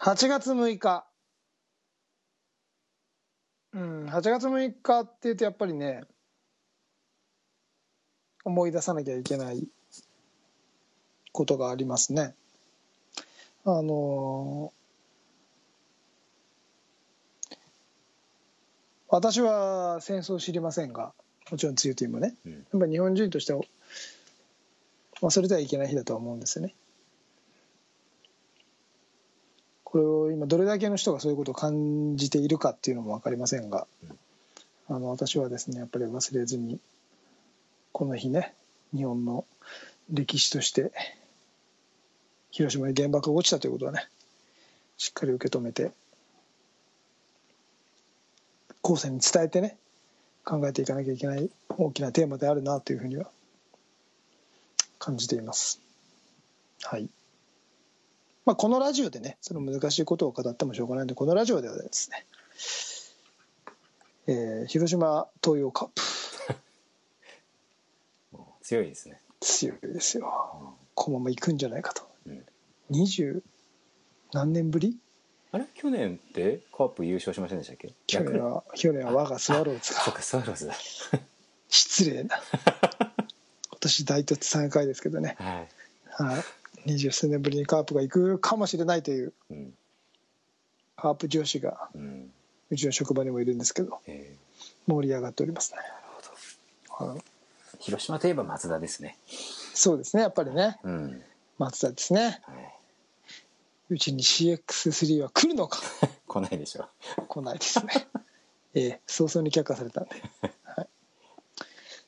8月6日。うん8月6日っていうとやっぱりね思い出さなきゃいけないことがありますね。あの私は戦争を知りませんがもちろん梅雨というもね、うん。やっぱり日本人としては忘れてはいけない日だとは思うんですよね。これを今どれだけの人がそういうことを感じているかっていうのも分かりませんが、あの私はですねやっぱり忘れずにこの日ね日本の歴史として広島に原爆が落ちたということはねしっかり受け止めて後世に伝えてね考えていかなきゃいけない大きなテーマであるなというふうには感じています。はい。まあこのラジオでねその難しいことを語ってもしょうがないのでこのラジオではですね、えー広島東洋カップ。強いですね。強いですよ。このまま行くんじゃないかと。うん。二十何年ぶり？あれ？去年ってカープ優勝しませんでしたっけ？去年は去年は我がスワローズが。そっかスワローズだ。失礼な。今年大突3回ですけどね。はい。はい二十数年ぶりにカープが行くかもしれないといううん。カープ上司がうん。うちの職場にもいるんですけどえ盛り上がっておりますね、はい、ー広島といえば松田ですね。そうですねやっぱりね。うん。松田ですね。はい。うちに CX3 は来るのか？来ないでしょ。来ないですね。ええ早々に却下されたんで、はい、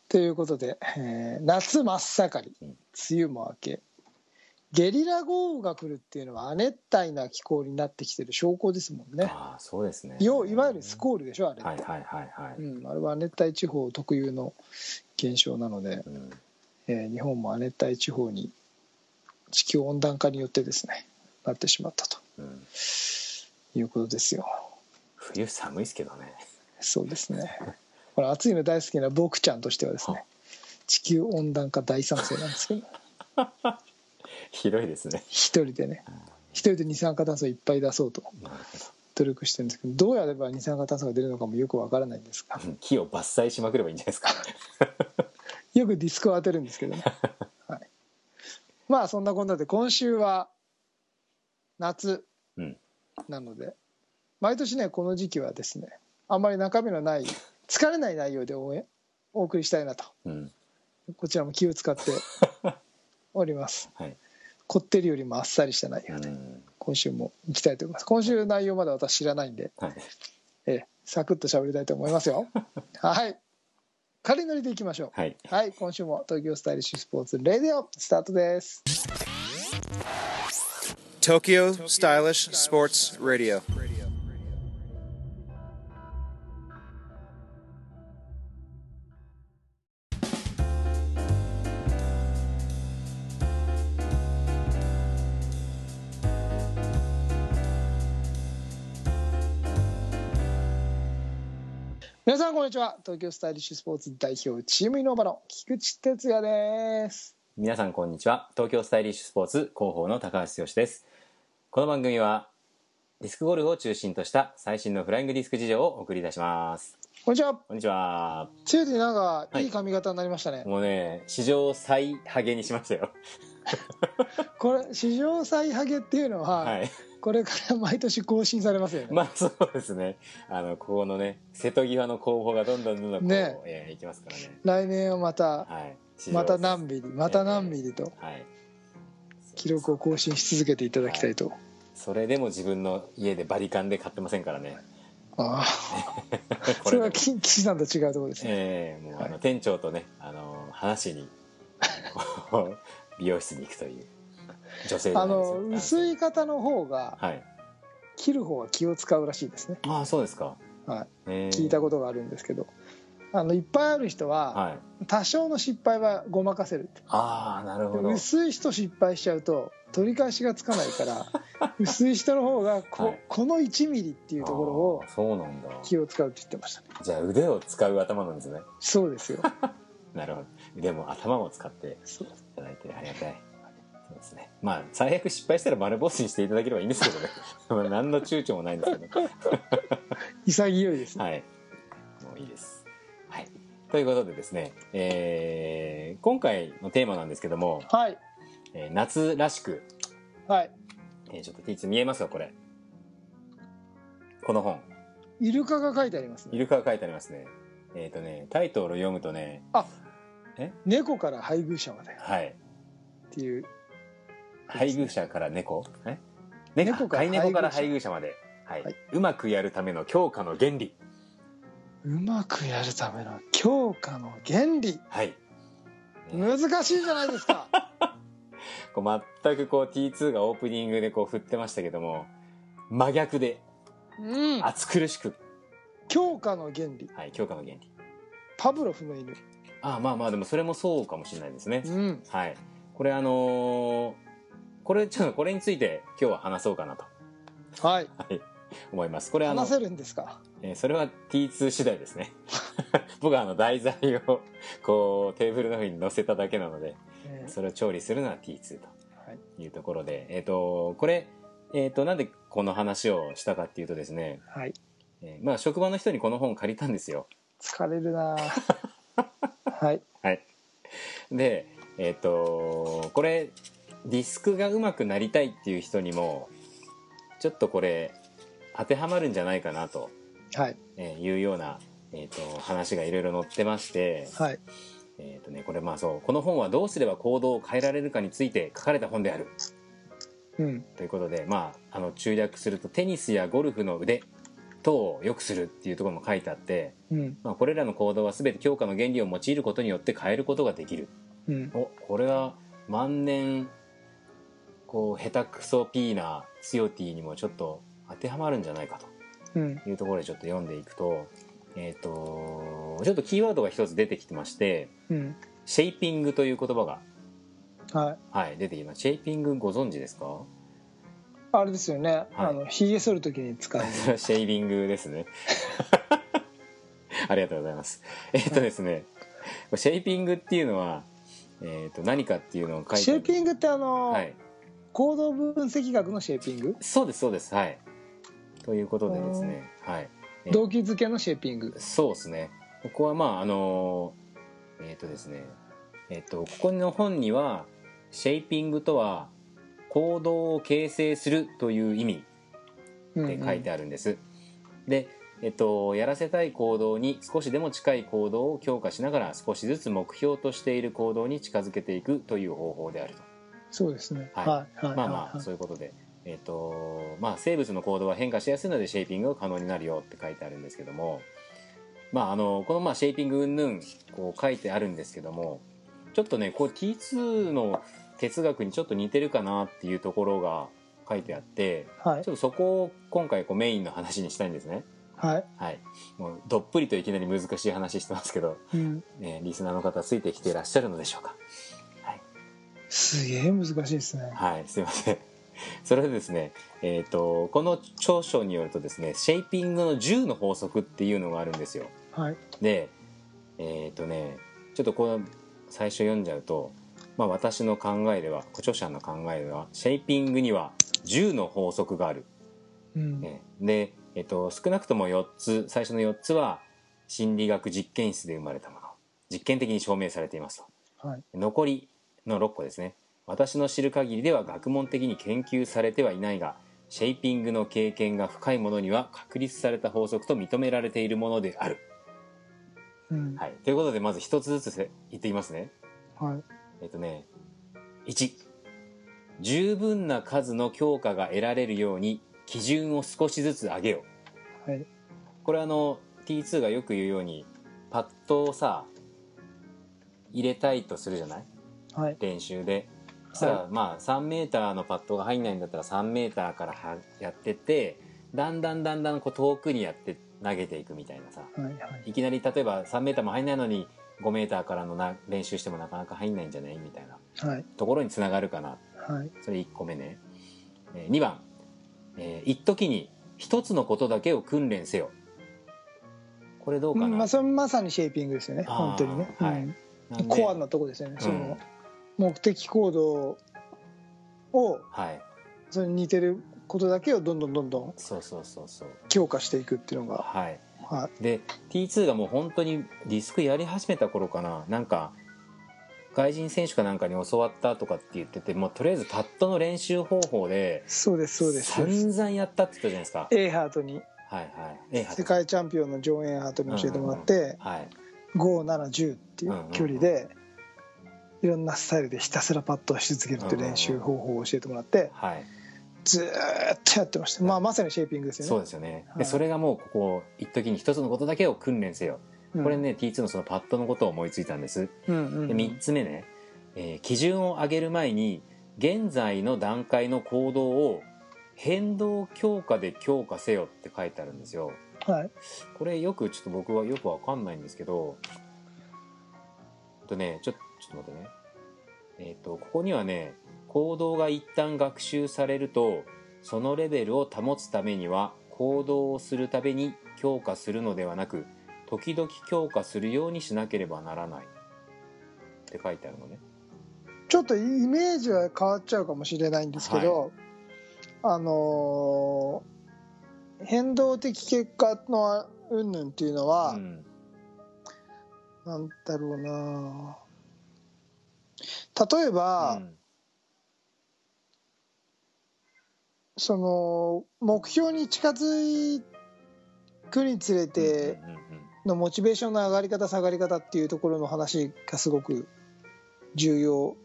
ということで、えー夏真っ盛り。うん。梅雨も明けゲリラ豪雨が来るっていうのは亜熱帯な気候になってきてる証拠ですもんね。ああそうですね。よいわゆるスコールでしょあれ。はいはいはいはい。うん、あれは亜熱帯地方特有の現象なので、うん。えー日本も亜熱帯地方に地球温暖化によってですねなってしまったと。うん。いうことですよ。冬寒いですけどね。そうですね。これ暑いの大好きな僕ちゃんとしてはですね地球温暖化大賛成なんですけど 広いですね。一人でね。一人で二酸化炭素をいっぱい出そうと努力してるんですけどどうやれば二酸化炭素が出るのかもよくわからないんですが。木を伐採しまくればいいんじゃないですか。よくディスクを当てるんですけどね、はい、まあそんなこんなで今週は夏うん。なので毎年ねこの時期はですねあんまり中身のない疲れない内容で応援お送りしたいなと。うん。こちらも気を使っております。はいこってりよりもあっさりした内う容でん。今週も行きたいと思います。今週の内容まだ私知らないんで、はい。ええサクッと喋りたいと思いますよ。はい。軽いノリでいきましょう。はい。はい今週も東京スタイリッシュスポーツレディオスタートです。Tokyo Stylish Sports Radio. 皆さんこんにちは。東京スタイリッシュスポーツ代表チームイノーバの菊池哲也です。皆さんこんにちは。東京スタイリッシュスポーツ広報の高橋剛です。この番組はディスクゴルフを中心とした最新のフライングディスク事情をお送りいたします。こんにちは。こんにちは。ついになんかはい。いい髪型になりましたね、もうね史上最ハゲにしましたよこれ史上最ハゲっていうのは、はい。これから毎年更新されますよね、まあそうですね。あのここのね瀬戸際の候補がどんどんどんどんこう、ね。えーいきますからね。来年はまたはい。また何ミリまた何ミリとはい。記録を更新し続けていただきたいと、それでも自分の家でバリカンで買ってませんからね。ああ。こそれは岸さんと違うところですね、ええもうあの、はい。店長とねあの話しに美容室に行くという女性じあの薄い方の方がはい。切る方は気を使うらしいですね、ああそうですか、はい、ええ聞いたことがあるんですけど。あのいっぱいある人ははい。多少の失敗はごまかせるって。ああなるほど。薄い人失敗しちゃうと取り返しがつかないから 薄い人の方がこ,、はい。この1ミリっていうところをそうなんだ。気を使うって言ってましたね。じゃあ腕を使う頭なんですね。そうですよ。なるほど。腕も頭も使っていそうただいてありがたいそうですね。まあ最悪失敗したら丸ボスにしていただければいいんですけどね。まあ何の躊躇もないんですけど 潔いですね、はい。もういいです。はい。ということでですね、えー今回のテーマなんですけども、はい。えー夏らしく、はい。えーちょっと T2 見えますかこれ。この本。イルカが書いてありますね。イルカが書いてありますね。えっ、とねタイトルを読むとね猫から配偶者まで。っはい。ていう。配偶者から猫？え？猫猫から飼い猫から配配偶者まで、はい。はい。うまくやるための強化の原理。うまくやるための強化の原理。はい。難しいじゃないですか。こう全くこう T2 がオープニングでこう振ってましたけども真逆でうん。暑苦しく、強化の原理。はい、強化の原理。パブロフの犬ああまあまあでもそれもそうかもしれないですね、うん。はい。これあのーこれちょっとこれについて今日は話そうかなと、はい。はい、思います。これあの話せるんですか？えーそれは T2 次第ですね。僕はあの題材をこうテーブルの上に載せただけなのでえーそれを調理するのは T2 はいとい。うところでえっ、とこれえっ、となんでこの話をしたかっていうとですね、はい。えーまあ職場の人にこの本借りたんですよ。疲れるな はい。はい。でえっ、とこれディスクが上手くなりたいっていう人にもちょっとこれ当てはまるんじゃないかなとはい。えーいうような、えー、と話がいろいろ載ってまして、はい。えーとね、これまあそうこの本はどうすれば行動を変えられるかについて書かれた本である。うん。ということで、まあ、あの中略するとテニスやゴルフの腕等を良くするっていうところも書いてあって、うん。まあ、これらの行動は全て強化の原理を用いることによって変えることができる。うん。おこれは万年こう下手くそピーなツヨティにもちょっと当てはまるんじゃないかと。うん。いうところでちょっと読んでいくと、えっ、と、ちょっとキーワードが一つ出てきてまして、うん。シェイピングという言葉が、はい。はい、出てきます。シェイピングご存知ですか？あれですよね、はいあのひげ剃るときに使う シェイビングですね。ありがとうございます。えっ、とですね、シェイピングっていうのは、えっ、と、何かっていうのを書いてシェーピングってあの、はい。行動分析学のシェーピング？そうです、そうです。はい。ということでですね、はい。え動機づけのシェーピングそうですね。ここはまああのえっ、とですね、えっ、とここの本にはシェイピングとは行動を形成するという意味って書いてあるんです。で、えっ、とやらせたい行動に少しでも近い行動を強化しながら少しずつ目標としている行動に近づけていくという方法であると。そうですね。はい。はいはいまあまあはいそういうことで、えっとまあ、生物の行動は変化しやすいのでシェイピングが可能になるよって書いてあるんですけども、まあ、あのこのまあシェイピング云々こう書いてあるんですけどもちょっとねこう T2 の哲学にちょっと似てるかなっていうところが書いてあってはいちょっとそこを今回こうメインの話にしたいんですね。はい、はい、もうどっぷりといきなり難しい話してますけど、うん、ね、リスナーの方ついてきていらっしゃるのでしょうか。すげえ難しいですねはい、すいません。それでですね、えっ、と、この長所によるとですね、シェイピングの10の法則っていうのがあるんですよ。はいで、えっ、とね、ちょっとこの最初読んじゃうと、まあ私の考えでは、著者の考えでは、シェイピングには10の法則がある。うん。ね。で、えっ、と、少なくとも4つ、最初の4つは心理学実験室で生まれたもの。実験的に証明されていますと。はい。残りの6個ですね。私の知る限りでは学問的に研究されてはいないがシェイピングの経験が深いものには確立された法則と認められているものである、うん。はい、ということでまず一つずつせ言っていきますね。はいえっとね1十分な数の強化が得られるように基準を少しずつ上げよう。はい。これあの T2 がよく言うようにパッドをさ入れたいとするじゃない？はい。練習で。そしたら、まあ3メーターのパッドが入んないんだったら3メーターからはやってってだんだんだんだんこう遠くにやって投げていくみたいなさ。はいはい。いきなり例えば3メーターも入んないのに5メーターからのな練習してもなかなか入んないんじゃない？みたいな。はい。ところにつながるかな。はい。それ1個目ね、えー2番、えー一時に一つのことだけを訓練せよ。これどうかな、うんまあそれまさにシェーピングですよね。本当にね、はい。うん。コアなとこですよね、そうん。の目的行動をはい。それに似てることだけをどんどんどんどん強化していくっていうのが、はいはで T2 がもう本当にディスクやり始めた頃かな。なんか外人選手かなんかに教わったとかって言っててもうとりあえずパッドの練習方法でい、そうですそうです。散々やったって言ったじゃないですか。エーハートに。はいはい。え世界チャンピオンのジョン・エーハートに教えてもらって、はい。5710っていう距離で、いろんなスタイルでひたすらパッドをし続けるっていう練習方法を教えてもらってはいずーっとやってました、まあ、まさにシェーピングですよね。そうですよね。はい。でそれがもうここ一時に一つのことだけを訓練せよ。うん。これね T2 のそのパッドのことを思いついたんです。うんうんで3つ目ね、えー基準を上げる前に現在の段階の行動を変動強化で強化せよって書いてあるんですよ。はい。これよくちょっと僕はよくわかんないんですけどえっとねちょちょっと待ってね。えっ、とここにはね行動が一旦学習されるとそのレベルを保つためには行動をするたびに強化するのではなく時々強化するようにしなければならない。って書いてあるのね。ちょっとイメージは変わっちゃうかもしれないんですけど、あのー変動的結果の云々っていうのは、うん。なんだろうな。例えば、うんその目標に近づくにつれてのモチベーションの上がり方下がり方っていうところの話がすごく重要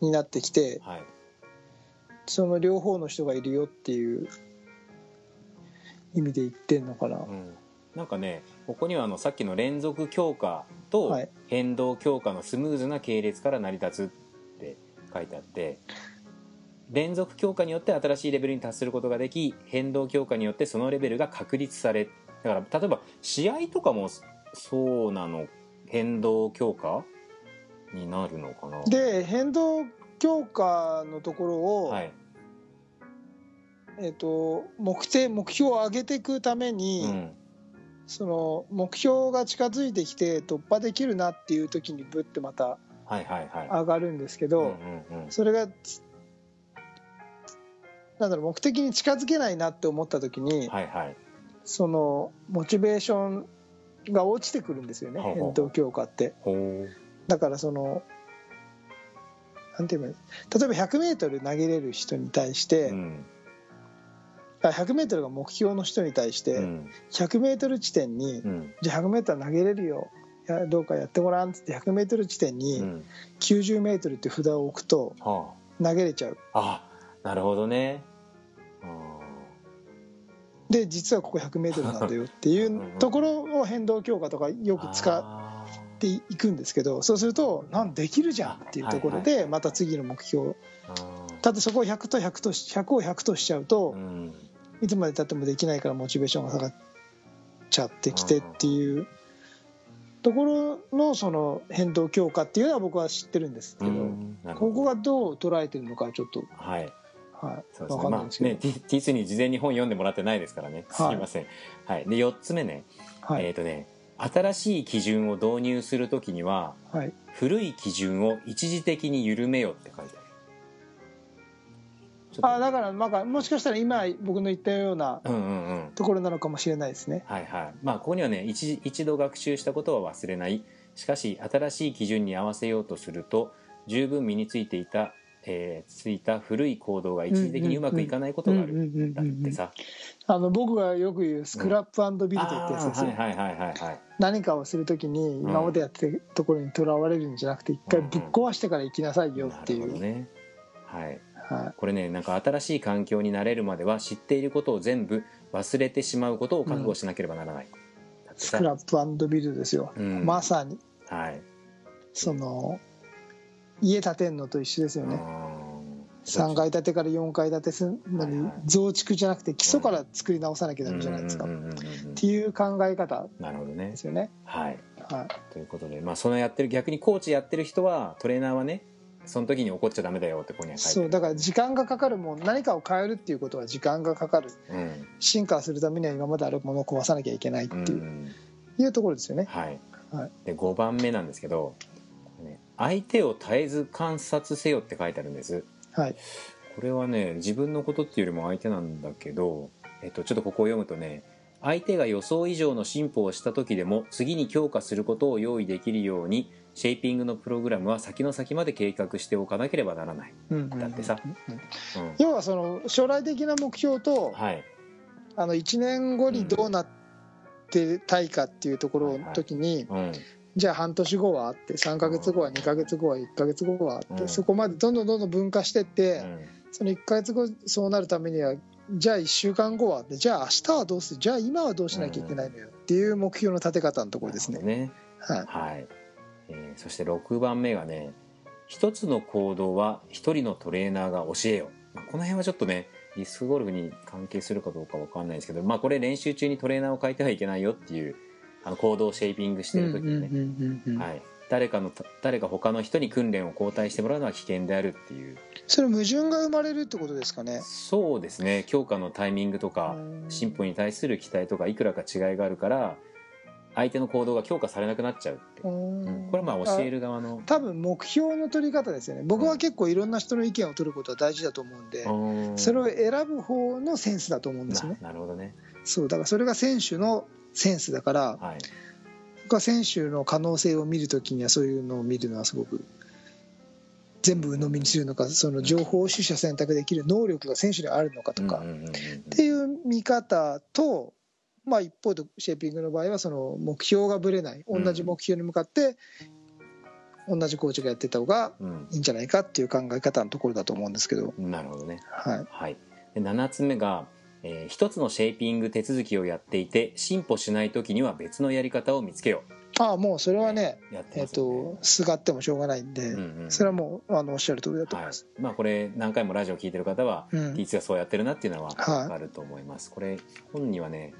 になってきてはい。その両方の人がいるよっていう意味で言ってんのかな。うん。なんかねここにはあのさっきの連続強化とはい。変動強化のスムーズな系列から成り立つって書いてあって連続強化によって新しいレベルに達することができ変動強化によってそのレベルが確立されだから例えば試合とかもそうなの？変動強化になるのかな？で変動強化のところを、はい、えっと目的目標を上げていくために、うん、その目標が近づいてきて突破できるなっていう時にブッてまた上がるんですけど、それがつなんだろう目的に近づけないなって思った時に、はいはい。そのモチベーションが落ちてくるんですよねほうほうほう。変動強化って。だからそのなんていい例えば 100m 投げれる人に対して、うん。あ 100m が目標の人に対して、うん。100m 地点に、うん。じゃあ 100m 投げれるよどうかやってごらんっつって 100m 地点うにん 90m って札を置くとは投げれちゃう。ああなるほどね。あで実はここ 100m なんだよっていうところを変動強化とかよーく使あっていくんですけどそうするとなんできるじゃんっていうところでまた次の目標。だってそこを100と100とし100を100としちゃうとうん。いつまでたってもできないからモチベーションが下がっちゃってきてっていうところのその変動強化っていうのは僕は知ってるんですけどここがどう捉えてるのかちょっと。はいはい。そうですね。まあねんですけど。T- T2 に事前に本読んでもらってないですからね。すはい。いません。はい。で4つ目ね。はい。えっとね新しい基準を導入するときにははい。古い基準を一時的に緩めよって書いてある。あだからなんかもしかしたら今僕の言ったようなうんうんうん。ところなのかもしれないですね。はいはい。まあここにはね一一度学習したことは忘れない。しかし新しい基準に合わせようとすると十分身についていた、えーついた古い行動が一時的にうまくいかないことがある。うんうんうんうんだってさ。あの僕がよく言うスクラップビルドってやつですよ、あーはいはいはいはいはい。何かをするときに今までやってるところにとらわれるんじゃなくて一回ぶっ壊してから行きなさいよっていう、なるほどね。はい。はこれねなんか新しい環境に慣れるまでは知っていることを全部忘れてしまうことを覚悟しなければならない、だってい、スさクラップビルドですよ、うん。まさに。はい。その家建てんのと一緒ですよね、うん3階建てから4階建てするのに増築じゃなくて基礎から作り直さなきゃダメじゃないですか、っていう考え方なるほどね。ですよね、はい。はい、ということでまあそのやってる逆にコーチやってる人はトレーナーはねその時に怒っちゃダメだよってここには書いてそうだから時間がかかるもん何かを変えるっていうことは時間がかかる。うん。進化するためには今まであるものを壊さなきゃいけないっていう,、うんいうところですよね。はい、はい。で5番目なんですけど、相手を絶えず観察せよって書いてあるんですはい。ここれはね自分のことっていうよりも相手なんだけど、えっと、ちょっとここを読むとね相手が予想以上の進歩をした時でも次に強化することを用意できるようにシェイピングのプログラムは先の先まで計画しておかなければならない、うんだってさ。うん。うん。うん要はその将来的な目標とはい。あの1年後にどうなってたいかっていうところの時に、うんじゃあ半年後はあって3ヶ月後は2ヶ月後は1ヶ月後はあって、うん。そこまでどんどんどんどん分化してって、うん。その1ヶ月後そうなるためにはじゃあ1週間後はってじゃあ明日はどうする？じゃあ今はどうしなきゃいけないのよっていう目標の立て方のところですね。ね。はい。はい、えーそして6番目がね一つの行動は一人のトレーナーが教えよ、まあ、この辺はちょっとねディスクゴルフに関係するかどうかわかんないですけど、まあ、これ練習中にトレーナーを変えてはいけないよっていうあの行動をシェイピングしてる時にね、はい、誰かの誰か他の人に訓練を交代してもらうのは危険であるっていう。それ矛盾が生まれるってことですかね？そうですね。強化のタイミングとかうん。進歩に対する期待とかいくらか違いがあるから相手の行動が強化されなくなっちゃうって、うん。これはまあ教える側の多分目標の取り方ですよね。僕は結構いろんな人の意見を取ることは大事だと思うんで、うんそれを選ぶ方のセンスだと思うんですよね。ななるほどね。そうだからそれが選手のセンスだからはい。僕は選手の可能性を見るときにはそういうのを見るのはすごく全部鵜呑みにするのかその情報を取捨選択できる能力が選手にあるのかとか。っていう見方と、まあ、一方でシェーピングの場合はその目標がぶれない。うん同じ目標に向かって同じコーチがやってた方がうん。いいんじゃないかっていう考え方のところだと思うんですけど、なるほどね。はい、はい。で7つ目が、えー一つのシェイピング手続きをやっていて進歩しない時には別のやり方を見つけよああもうそれはね、うやってえっとすがってもしょうがないんで、うんうんそれはもうあのおっしゃる通りだと思いはい。ます。まあこれ何回もラジオ聞いてる方は、うん。T2 がそうやってるなっていうのははい分かると思います、これ本にはね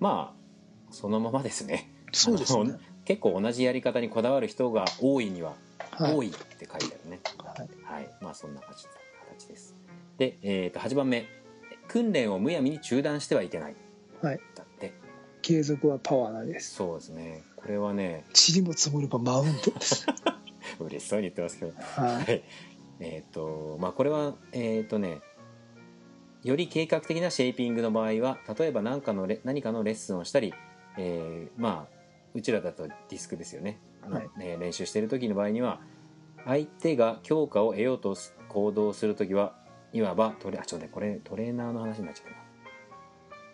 まあそのままですね。そうですね。結構同じやり方にこだわる人が多いには、はい。多いって書いてあるね。はい。はい。まあそんな形形です。で、えー、と8番目訓練をむやみに中断してはいけない。はい。だって。継続はパワーなんです。そうですね。これはね。塵も積もればマウンテンです。嬉しそうに言ってますけど。ははい。えっ、とまあこれはえっ、とねより計画的なシェイピングの場合は例えば何かのレ何かのレッスンをしたり、えーまあうちらだとディスクですよね、はい。えー練習してる時の場合には相手が強化を得ようとす行動する時はいわばトレあちょっとねこれトレーナーの話になっちゃっ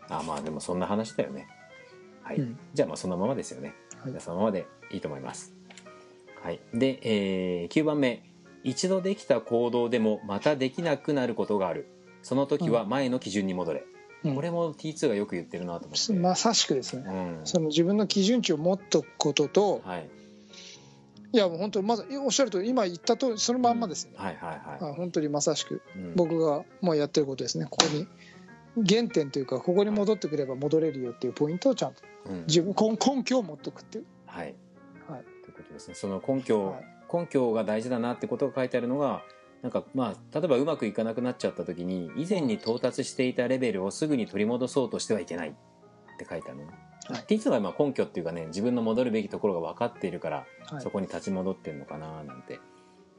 たな。あまあでもそんな話だよね。はい、うん。じゃあまあそのままですよね、はい。じゃあそのままでいいと思います。はい。で、えー9番目。一度できた行動でもまたできなくなることがある。その時は前の基準に戻れ、うん。これも T2 がよく言ってるなと思って、まさしくですね。うん。その自分の基準値を持っとくことと、はい、いやもう本当まずおっしゃるとり今言ったとそのまんまですね。はいはいはあ本当にまさしく。い、うん。僕がもうやってることですね。ここに原点というかここに戻ってくれば戻れるよっていうポイントをちゃんとうん。自分根根拠を持っとくっていう。はい。はい。ということですね。その根拠、はい。根拠が大事だなってことが書いてあるのがなんかまあ例えばうまくいかなくなっちゃった時に以前に到達していたレベルをすぐに取り戻そうとしてはいけないって書いてあるのね、はい T2 はまあ根拠っていうかね自分の戻るべきところが分かっているから、はいそこに立ち戻ってるのかななんて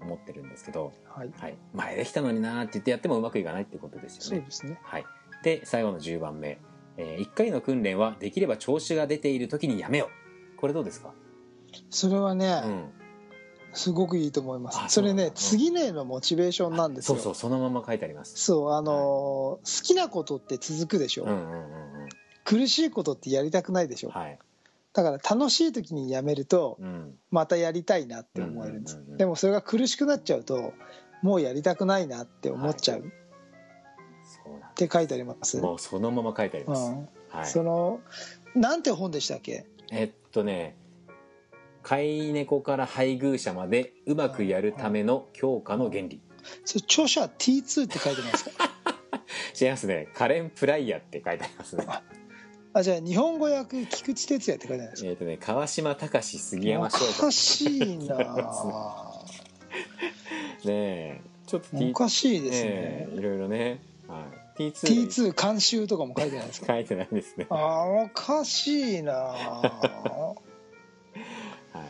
思ってるんですけど、はい。はい、前できたのになーって言ってやってもうまくいかないってことですよね。そうですね。はい、で最後の10番目、え1回の訓練はできれば調子が出ている時にやめようこれどうですか、それはね、うん、すごくいいと思いますあ。それね次の？へのモチベーションなんですよ。そうそうそのまま書いてあります。そうあのー好きなことって続くでしょ、うんうんうんうん苦しいことってやりたくないでしょ、はい、だから楽しい時にやめるとうん、またやりたいなって思えるんです、でもそれが苦しくなっちゃうともうやりたくないなって思っちゃう。っそうなんて書いてあります、もうそのまま書いてあります。うん。はい。そのなんて本でしたっけ？えっとね、飼い猫から配偶者までうまくやるための強化の原理。それ著者 T2 って書いてますか？違いますね。カレン・プライヤーって書いてありますね。あじゃあ日本語訳菊池哲也って書いてありますか？えっとね、川島隆杉山お翔かしいな。ねえ、ちょっと T おかしいですねねえいろいろね。はい。T2 が T2 監修とかも書いてないですか？書いてないですね。あーおかしいなあ はい。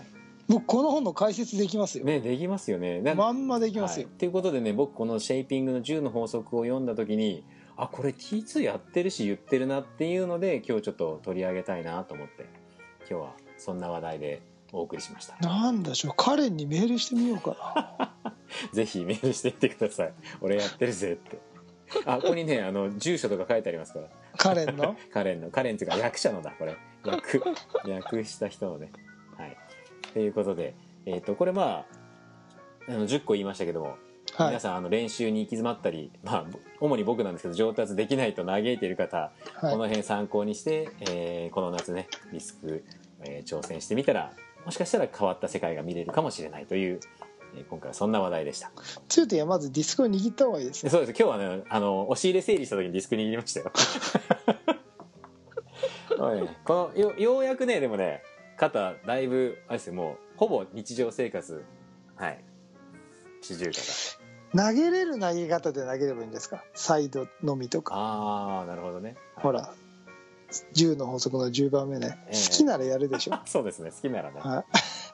僕この本の解説できますよ、ねできますよねなまんまできますよはい、ということでね僕この「シェイピングの10の法則」を読んだ時にあこれ T2 やってるし言ってるなっていうので今日ちょっと取り上げたいなと思って今日はそんな話題でお送りしました。なんだしょう。カレンにメールしてみようかな。ぜひメールしてみてください。俺やってるぜって。あここにねあの住所とか書いてありますから。カレンの？カレンの。カレンっていうか役者のだこれ。役。役した人のね。はい。ということでえっ、とこれまああの10個言いましたけどもはい。皆さんあの練習に行き詰まったり、まあ、主に僕なんですけど上達できないと嘆いている方、このはい辺参考にして、えーこの夏ねリスク、えー挑戦してみたらもしかしたら変わった世界が見れるかもしれないという、えー今回はそんな話題でした。つうてはまずディスクを握った方がいいですね。そうです。今日はねあの押し入れ整理した時にディスク握りましたよ。このよようやくねでもね肩だいぶあれですよもうほぼ日常生活はい。四十肩投げれる投げ方で投げればいいんですか？サイドのみとか。ああなるほどね。ほら10の法則の10番目ね、ええ。好きならやるでしょ、そうですね。好きならね。は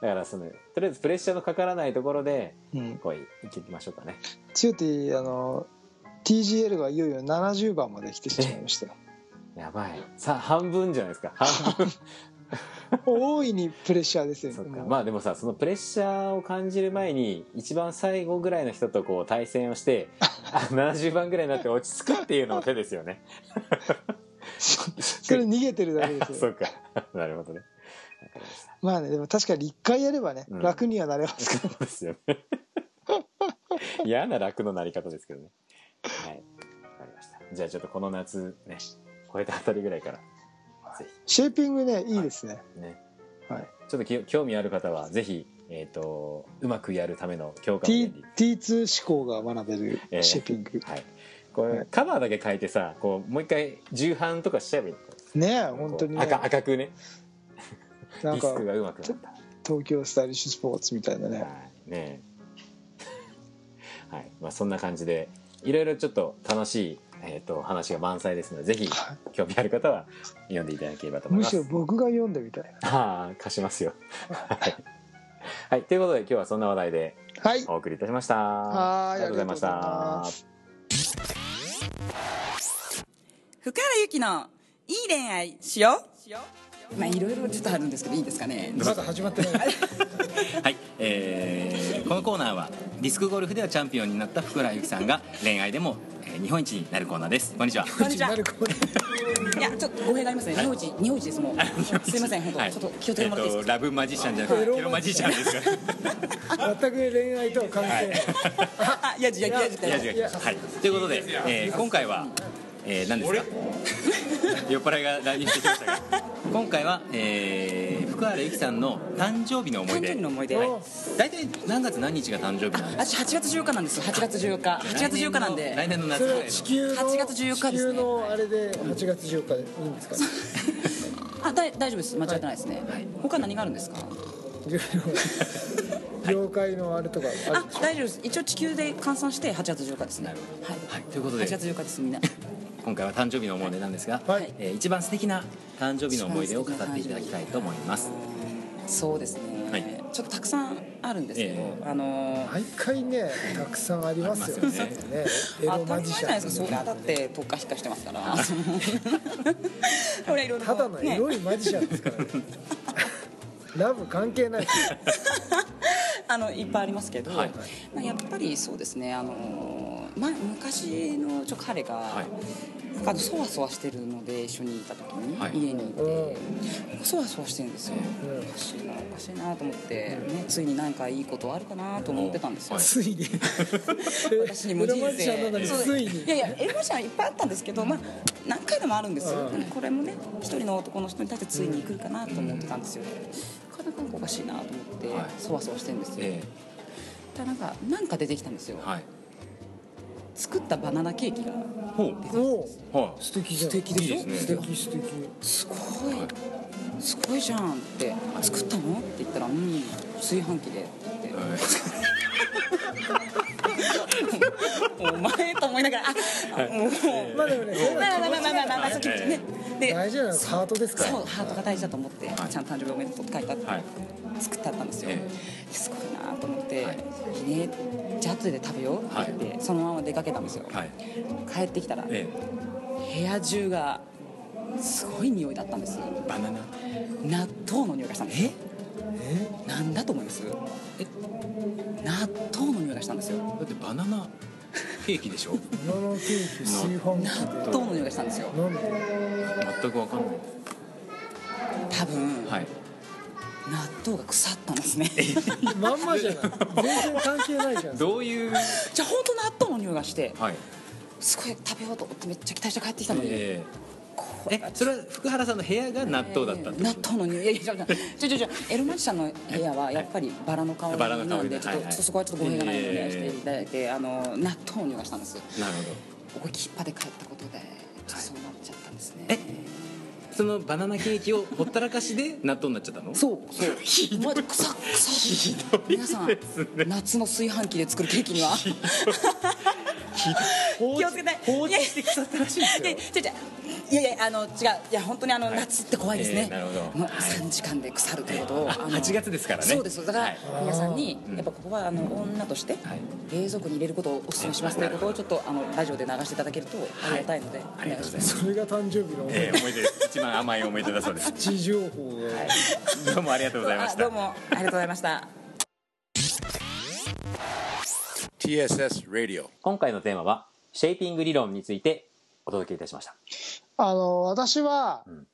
だからそのとりあえずプレッシャーのかからないところでいうん、こういっていきましょうかね。つうてあの TGL がいよいよ70番まで来てしまいましたよ。やばい。さ半分じゃないですか。半分大いにプレッシャーですよそっか。もう。まあでもさそのプレッシャーを感じる前に一番最後ぐらいの人とこう対戦をしてあ 70番ぐらいになって落ち着くっていうのも手ですよね。それ逃げてるだけですよ。そうか。なるほどね。まあねでも確かに1回やればね、うん。楽にはなれますから。そうですよね。嫌な楽のなり方ですけどね。はい。わかりました。じゃあちょっとこの夏ね超えたあたりぐらいからぜシェーピングねいいですね、ひね。はい。ちょっとき興味ある方はぜひ、えー、とうまくやるための強化の T 原理。T2 思考が学べるえーシェーピング、はい。これ、はいカバーだけ変えてさこうもう一回重版とかしちゃえばいいの。ねえ本当にね。赤赤くね。なんかディスクがうまくなった。東京スタイリッシュスポーツみたいなね。はい。ねえ。はい。まあそんな感じでいろいろちょっと楽しい、えー、と話が満載ですのでぜひは興味ある方は読んでいただければと思います。むしろ僕が読んでみたいああ貸しますよ。はい、はい、ということで今日はそんな話題でなはい。お送りいたしました。はい。ありがとうございました。福原由紀のいい恋愛しよう。まあいろいろちょっとあるんですけどいいですかね。まだ始まってない。はい、えーこのコーナーはディスクゴルフではチャンピオンになった福原由紀さんが恋愛でも、えー日本一になるコーナーです。こんにちは。こんにちは。いやちょっと語弊がありますね日本一日本一です。もう。すいません本当、はい。ちょっと気をつけてもらっていいですか、えーとラブマジシャンじゃなくてエロマジシャンですか？ら全く恋愛とは関係ない、あい。やじゃやじいや違う違うはい。ということで、えー今回は、えー何ですか？酔っ払いが来日してきましたが。今回は、えー福原由紀さんの誕生日の思い誕出生日の思い出。はい。大体何月何日が誕生日なんですか？私8月14日なんです。8月14日。8月14日なんで。来年の夏それぐらいは地球の8月14日ですね。地球のあれで8月14日でいいんですか、あだい大丈夫です。間違ってないですね、他何があるんですか？業界のあれとかあ大丈夫です。一応地球で換算して8月14日ですね。はい、はい。ということで。8月14日ですみんな今回は誕生日の思い出なんですが、はい。えー一番素敵な誕生日の思い出を語っていただきたいと思います。そうですね、はい。ちょっとたくさんあるんですけど、えあのー毎回ね たくさんありますよね。よね。ねエロ当たマジシャンり前じゃないですか。それはだって特化引っかしてますから。俺 いろいろただのエロいマジシャンですからね。ラブ関係ないあのいっぱいありますけど、はい。まあ、やっぱりそうですねあのー、ま、昔のちょ彼が、はい。なんかそわそわしてるので一緒にいた時に、はい。家にいて、うん。そわそわしてるんですよ、うん。おかしいなおかしいなと思って、ね、ついに何かいいことあるかなと思ってたんですよ、はいついに。私にも人生そうについに。いやいやエロマジシャンいっぱいあったんですけど、まあ、何回でもあるんですよ、うん。でもこれもね一人の男の人に対してついに来るかなと思ってたんですよ。なかなかおかしいなと思って、はい。そわそわしてるんですよ、えただなんかなんか出てきたんですよ、ーはい。作ったバナナケーキがほう。おおは素敵じゃん。素敵でしょいいです素敵素敵。すごい。すごいじゃんって。作ったの？って言ったら「うん。炊飯器で」って言って「お前」と思いながら「あもう」まあでもねまあまあまあまあまあまああ先ねで大事なのはハートですからそうハートが大事だと思って、はいちゃんと誕生日おめでとうって書いてあって、はい作ってあったんですよ、えすごいなと思って、はいいいねじゃあ後で食べようって言って、そのまま出かけたんですよ、はい帰ってきたら、え部屋中がすごい匂いだったんですえバナナ納豆の匂いがしたんですよなんだと思いますえ納豆の匂いがしたんですよだってバナナケーキでしょ？バナナケーキ炊飯器納豆の匂いがしたんですよ。でなんで全く分かんない。多分、はい。納豆が腐ったんですね。まんまじゃない。全然関係ないじゃん。どういう？じゃあ本当納豆の匂いがしてはい。すごい食べようと思ってめっちゃ期待して帰ってきたのに、えこえそれは福原さんの部屋が納豆だったって納豆の匂い。いやいやちょちょちょエロマジシャンの部屋はやっぱりバラの香りバラの香なんでちょっと,、りではい。はいそこはちょっと語弊がないようにええしていただい。て、あの納豆の匂いがしたんですなるほど。思い切っぱで帰ったことでちょっとそうなっちゃったんですね、えそのバナナケーキをほったらかしで納豆になっちゃったの？そう。そうマジ臭っ臭っ皆さん夏の炊飯器で作るケーキには気をつけて。放置して腐ったらしいですよ。いやいやいやあの違う。いや本当にあの夏って怖いですね、えーなるほど。もう3時間で腐るということをああの8月ですからね。そうですだからはい。皆さんにやっぱここはあの女として冷蔵庫に入れることをお勧めしますということをちょっとあのラジオで流していただけるとありがたいのでありがとうございます。それが誕生日の思いええ思い出です一番甘い思い出だそうです。情報がどうもありがとうございました。あどうもありがとうございました TSS Radio. 今回のテーマはシェイピング理論についてお届けいたしました。あの私は、うん。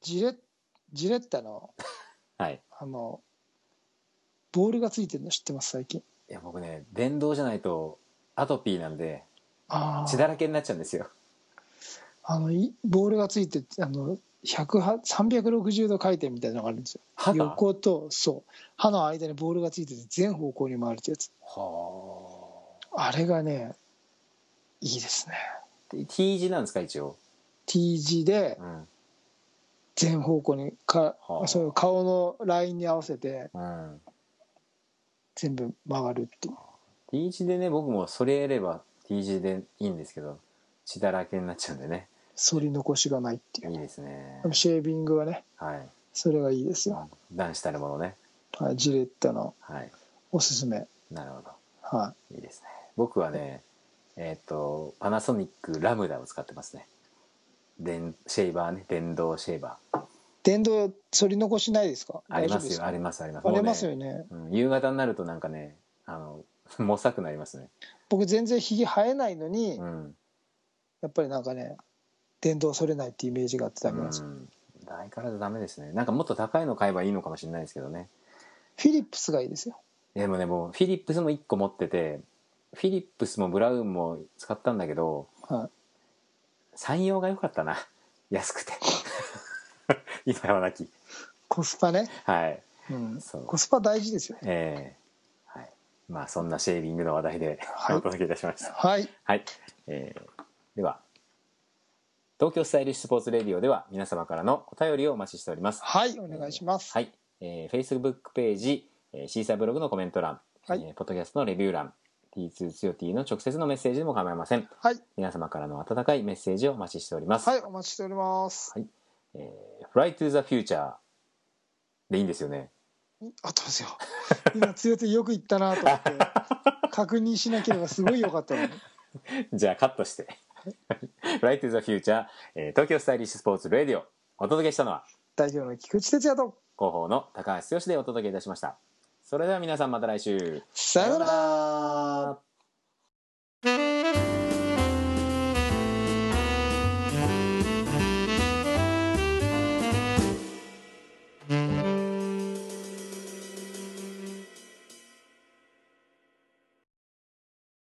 ジレジレッタの はい。あのボールがついてるの知ってます最近？いや僕ね電動じゃないとアトピーなんであ血だらけになっちゃうんですよ。あのいボールがついてあの100 360度回転みたいなのがあるんですよ。横とそう。歯の間にボールがついてて全方向に回るってやつ。はあ。れがねいいですね。あ T 字なんですか一応？T 字でうん。全方向にかはあ。そういう顔のラインに合わせてうん。全部曲がるっていう。T 字でね僕もそれやれば T 字でいいんですけど血だらけになっちゃうんでね反り残しがないっていう。いいですね。シェービングはね。はい。それがいいですよ、男子たるものね。はい、ジレッタのはい。おすすめ。なるほど。はい。いですね。僕はねえっ、とパナソニックラムダを使ってますね。電シェーバーね。電動シェーバー。電動反り残しないですか？ありますよ。ありますあります。ありますよね。うん、夕方になるとなんかねあの もさくなりますね。僕全然ひげ生えないのに、うん、やっぱりなんかね電動反れないってイメージがあってダメなん。です相変わらずダメですね。なんかもっと高いの買えばいいのかもしれないですけどね。フィリップスがいいですよ。でもねもうフィリップスも1個持っててフィリップスもブラウンも使ったんだけどはい。山陽が良かったな。安くて。今はなき。コスパね、はい。うん。そう、コスパ大事ですよね。ええ。はい。まあそんなシェービングの話題で、はい。お届けいたしましたはい。はい、えーでは東京スタイリッシュスポーツレディオでは皆様からのお便りをお待ちしております。はいお願いします、はい、えー、Facebook ページ、えーシーサーブログのコメント欄、はい。えーポッドキャストのレビュー欄 T2 つよ T の直接のメッセージでも構いません。はい。皆様からの温かいメッセージをお待ちしております、はいお待ちしております、はい。えー、Fly to the Future でいいんですよね。あったんですよ。今強手よく言ったなと思って 確認しなければすごい良かったのに。じゃあカットして。Right to the チャ、えー、東京スタイリッシュスポーツレディオ。お届けしたのは代表の菊池哲也と。広報の高橋剛でお届けいたしました。それでは皆さんまた来週。さようなら。